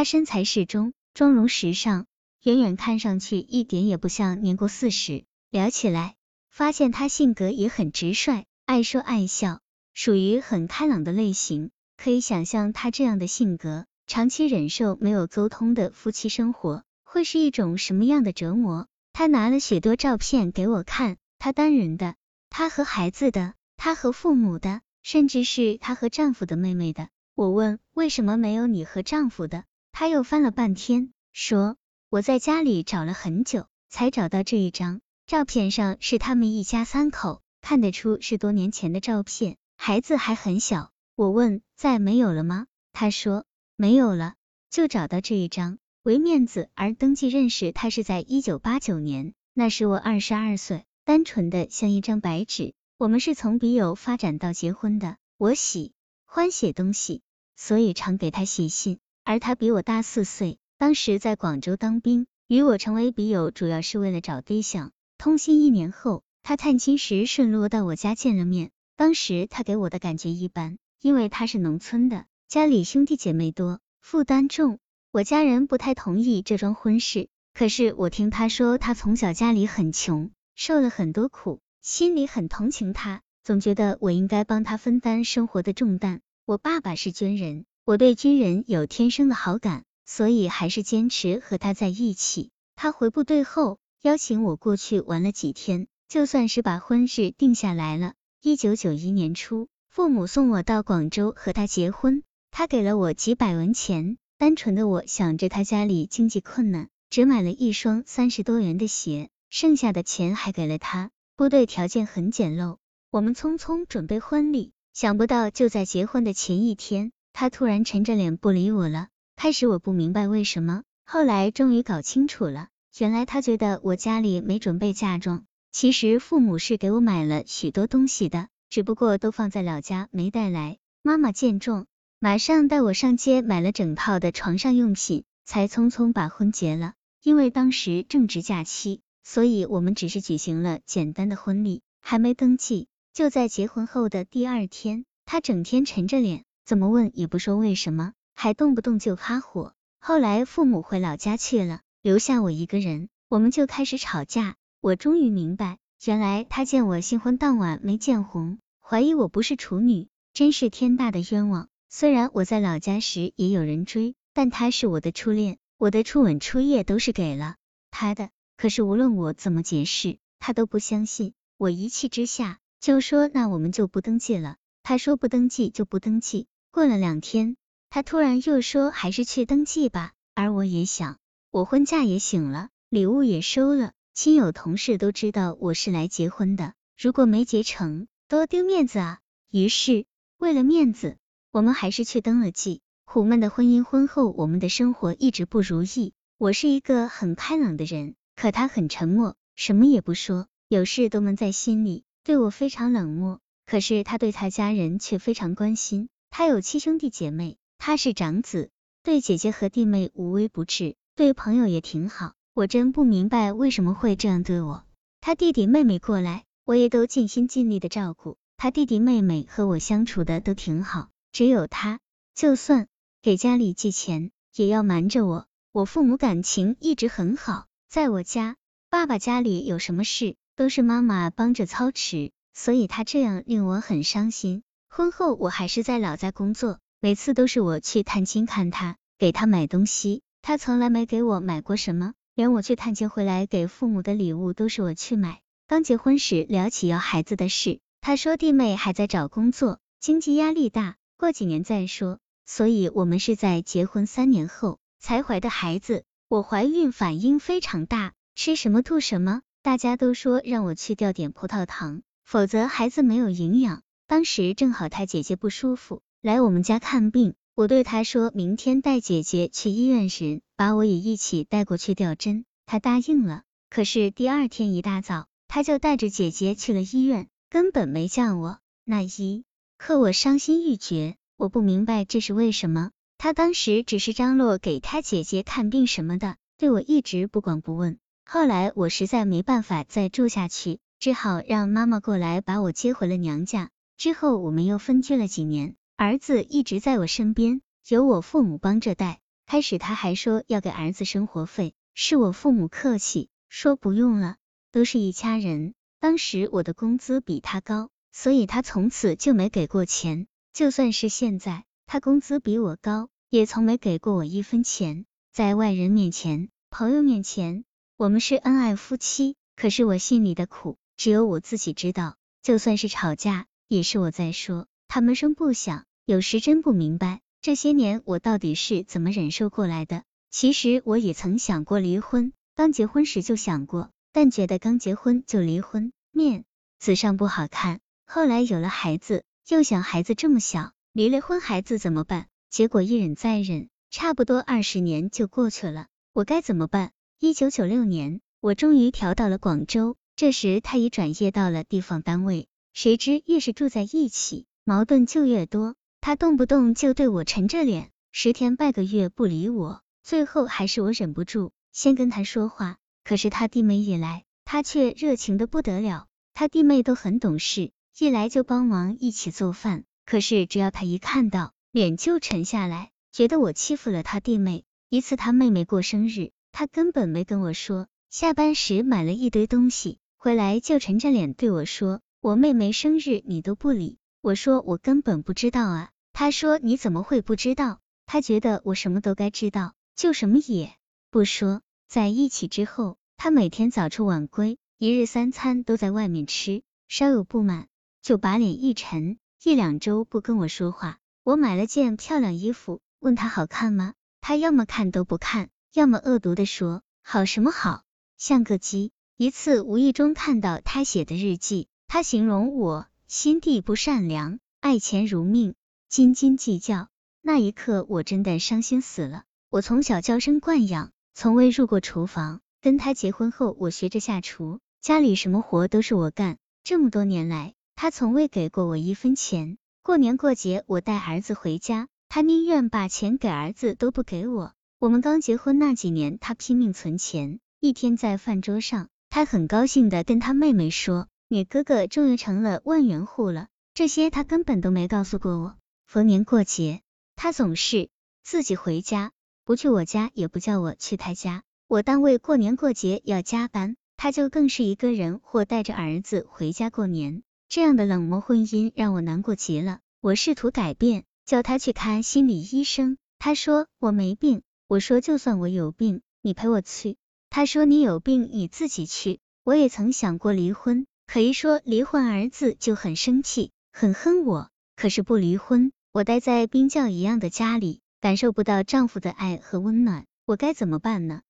她身材适中，妆容时尚，远远看上去一点也不像年过四十。聊起来，发现她性格也很直率，爱说爱笑，属于很开朗的类型。可以想象她这样的性格，长期忍受没有沟通的夫妻生活，会是一种什么样的折磨？她拿了许多照片给我看，她单人的，她和孩子的，她和父母的，甚至是她和丈夫的妹妹的。我问为什么没有你和丈夫的？他又翻了半天，说我在家里找了很久，才找到这一张。照片上是他们一家三口，看得出是多年前的照片，孩子还很小。我问再没有了吗？他说没有了，就找到这一张。为面子而登记认识他是在一九八九年，那时我二十二岁，单纯的像一张白纸。我们是从笔友发展到结婚的。我喜欢写东西，所以常给他写信。而他比我大四岁，当时在广州当兵，与我成为笔友主要是为了找对象。通信一年后，他探亲时顺路到我家见了面。当时他给我的感觉一般，因为他是农村的，家里兄弟姐妹多，负担重。我家人不太同意这桩婚事，可是我听他说他从小家里很穷，受了很多苦，心里很同情他，总觉得我应该帮他分担生活的重担。我爸爸是军人，我对军人有天生的好感，所以还是坚持和他在一起。他回部队后，邀请我过去玩了几天，就算是把婚事定下来了。一九九一年初，父母送我到广州和他结婚，他给了我几百文钱。单纯的我想着他家里经济困难，只买了一双三十多元的鞋，剩下的钱还给了他。部队条件很简陋，我们匆匆准备婚礼，想不到就在结婚的前一天，他突然沉着脸不理我了。开始我不明白为什么，后来终于搞清楚了，原来他觉得我家里没准备嫁妆。其实父母是给我买了许多东西的，只不过都放在老家没带来。妈妈见状。马上带我上街买了整套的床上用品，才匆匆把婚结了。因为当时正值假期，所以我们只是举行了简单的婚礼，还没登记。就在结婚后的第二天，他整天沉着脸，怎么问也不说为什么，还动不动就发火。后来父母回老家去了，留下我一个人，我们就开始吵架。我终于明白，原来他见我新婚当晚没见红，怀疑我不是处女，真是天大的冤枉。虽然我在老家时也有人追，但他是我的初恋，我的初吻、初夜都是给了他的。可是无论我怎么解释，他都不相信。我一气之下就说：“那我们就不登记了。”他说：“不登记就不登记。”过了两天，他突然又说：“还是去登记吧。”而我也想，我婚假也请了，礼物也收了，亲友同事都知道我是来结婚的，如果没结成，多丢面子啊！于是为了面子。我们还是去登了记。苦闷的婚姻，婚后我们的生活一直不如意。我是一个很开朗的人，可他很沉默，什么也不说，有事都闷在心里，对我非常冷漠。可是他对他家人却非常关心。他有七兄弟姐妹，他是长子，对姐姐和弟妹无微不至，对朋友也挺好。我真不明白为什么会这样对我。他弟弟妹妹过来，我也都尽心尽力的照顾。他弟弟妹妹和我相处的都挺好。只有他，就算给家里寄钱，也要瞒着我。我父母感情一直很好，在我家，爸爸家里有什么事，都是妈妈帮着操持，所以他这样令我很伤心。婚后我还是在老家工作，每次都是我去探亲看他，给他买东西，他从来没给我买过什么，连我去探亲回来给父母的礼物都是我去买。刚结婚时聊起要孩子的事，他说弟妹还在找工作，经济压力大。过几年再说，所以我们是在结婚三年后才怀的孩子。我怀孕反应非常大，吃什么吐什么，大家都说让我去掉点葡萄糖，否则孩子没有营养。当时正好他姐姐不舒服，来我们家看病，我对他说明天带姐姐去医院时，把我也一起带过去吊针，他答应了。可是第二天一大早，他就带着姐姐去了医院，根本没叫我。那一。可我伤心欲绝，我不明白这是为什么。他当时只是张罗给他姐姐看病什么的，对我一直不管不问。后来我实在没办法再住下去，只好让妈妈过来把我接回了娘家。之后我们又分居了几年，儿子一直在我身边，由我父母帮着带。开始他还说要给儿子生活费，是我父母客气，说不用了，都是一家人。当时我的工资比他高，所以他从此就没给过钱。就算是现在，他工资比我高，也从没给过我一分钱。在外人面前，朋友面前，我们是恩爱夫妻，可是我心里的苦，只有我自己知道。就算是吵架，也是我在说，他们声不响。有时真不明白，这些年我到底是怎么忍受过来的。其实我也曾想过离婚，刚结婚时就想过。但觉得刚结婚就离婚，面子上不好看。后来有了孩子，又想孩子这么小，离了婚孩子怎么办？结果一忍再忍，差不多二十年就过去了。我该怎么办？一九九六年，我终于调到了广州，这时他已转业到了地方单位。谁知越是住在一起，矛盾就越多。他动不动就对我沉着脸，十天半个月不理我，最后还是我忍不住先跟他说话。可是他弟妹一来，他却热情的不得了。他弟妹都很懂事，一来就帮忙一起做饭。可是只要他一看到，脸就沉下来，觉得我欺负了他弟妹。一次他妹妹过生日，他根本没跟我说，下班时买了一堆东西，回来就沉着脸对我说：“我妹妹生日你都不理。”我说：“我根本不知道啊。”他说：“你怎么会不知道？”他觉得我什么都该知道，就什么也不说。在一起之后。他每天早出晚归，一日三餐都在外面吃，稍有不满就把脸一沉，一两周不跟我说话。我买了件漂亮衣服，问他好看吗？他要么看都不看，要么恶毒的说好什么好，像个鸡。一次无意中看到他写的日记，他形容我心地不善良，爱钱如命，斤斤计较。那一刻我真的伤心死了。我从小娇生惯养，从未入过厨房。跟他结婚后，我学着下厨，家里什么活都是我干。这么多年来，他从未给过我一分钱。过年过节，我带儿子回家，他宁愿把钱给儿子，都不给我。我们刚结婚那几年，他拼命存钱。一天在饭桌上，他很高兴的跟他妹妹说：“你哥哥终于成了万元户了。”这些他根本都没告诉过我。逢年过节，他总是自己回家，不去我家，也不叫我去他家。我单位过年过节要加班，他就更是一个人或带着儿子回家过年。这样的冷漠婚姻让我难过极了。我试图改变，叫他去看心理医生。他说我没病。我说就算我有病，你陪我去。他说你有病你自己去。我也曾想过离婚，可一说离婚，儿子就很生气，很恨我。可是不离婚，我待在冰窖一样的家里，感受不到丈夫的爱和温暖，我该怎么办呢？